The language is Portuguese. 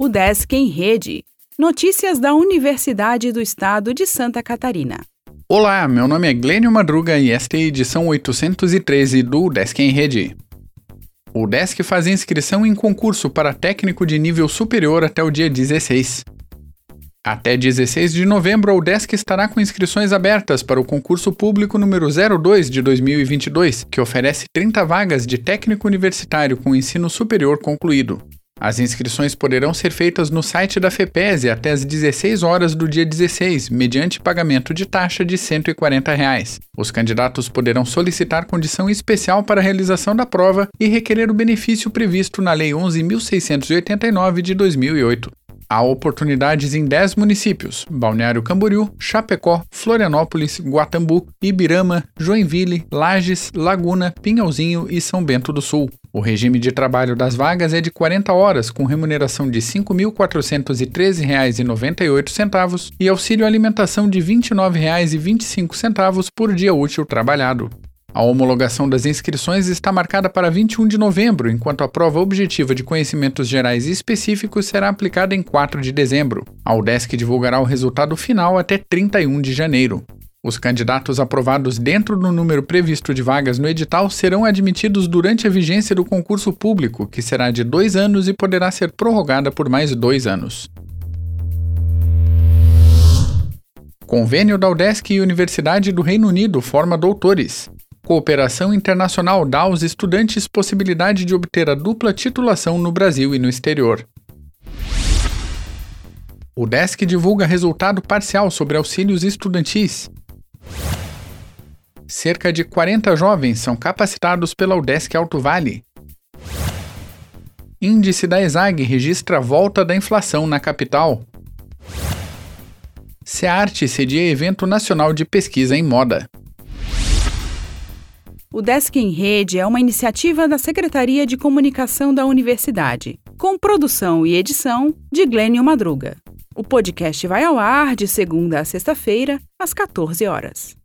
O Desk em Rede. Notícias da Universidade do Estado de Santa Catarina. Olá, meu nome é Glênio Madruga e esta é a edição 813 do Desk em Rede. O Desk faz inscrição em concurso para técnico de nível superior até o dia 16. Até 16 de novembro, a UDESC estará com inscrições abertas para o concurso público número 02 de 2022, que oferece 30 vagas de técnico universitário com ensino superior concluído. As inscrições poderão ser feitas no site da FEPESE até às 16 horas do dia 16, mediante pagamento de taxa de 140 reais. Os candidatos poderão solicitar condição especial para a realização da prova e requerer o benefício previsto na Lei 11.689 de 2008. Há oportunidades em 10 municípios: Balneário Camboriú, Chapecó, Florianópolis, Guatambu, Ibirama, Joinville, Lages, Laguna, Pinhalzinho e São Bento do Sul. O regime de trabalho das vagas é de 40 horas, com remuneração de R$ 5.413,98 e auxílio alimentação de R$ 29,25 por dia útil trabalhado. A homologação das inscrições está marcada para 21 de novembro, enquanto a prova objetiva de conhecimentos gerais específicos será aplicada em 4 de dezembro. A UDESC divulgará o resultado final até 31 de janeiro. Os candidatos aprovados dentro do número previsto de vagas no edital serão admitidos durante a vigência do concurso público, que será de dois anos e poderá ser prorrogada por mais dois anos. Convênio da UDESC e Universidade do Reino Unido forma doutores. Cooperação internacional dá aos estudantes possibilidade de obter a dupla titulação no Brasil e no exterior. O DESC divulga resultado parcial sobre auxílios estudantis. Cerca de 40 jovens são capacitados pela UDESC Alto Vale. Índice da ESAG registra volta da inflação na capital. SEARTE cedia evento nacional de pesquisa em moda. O Desk em Rede é uma iniciativa da Secretaria de Comunicação da Universidade, com produção e edição de Glênio Madruga. O podcast vai ao ar de segunda a sexta-feira, às 14 horas.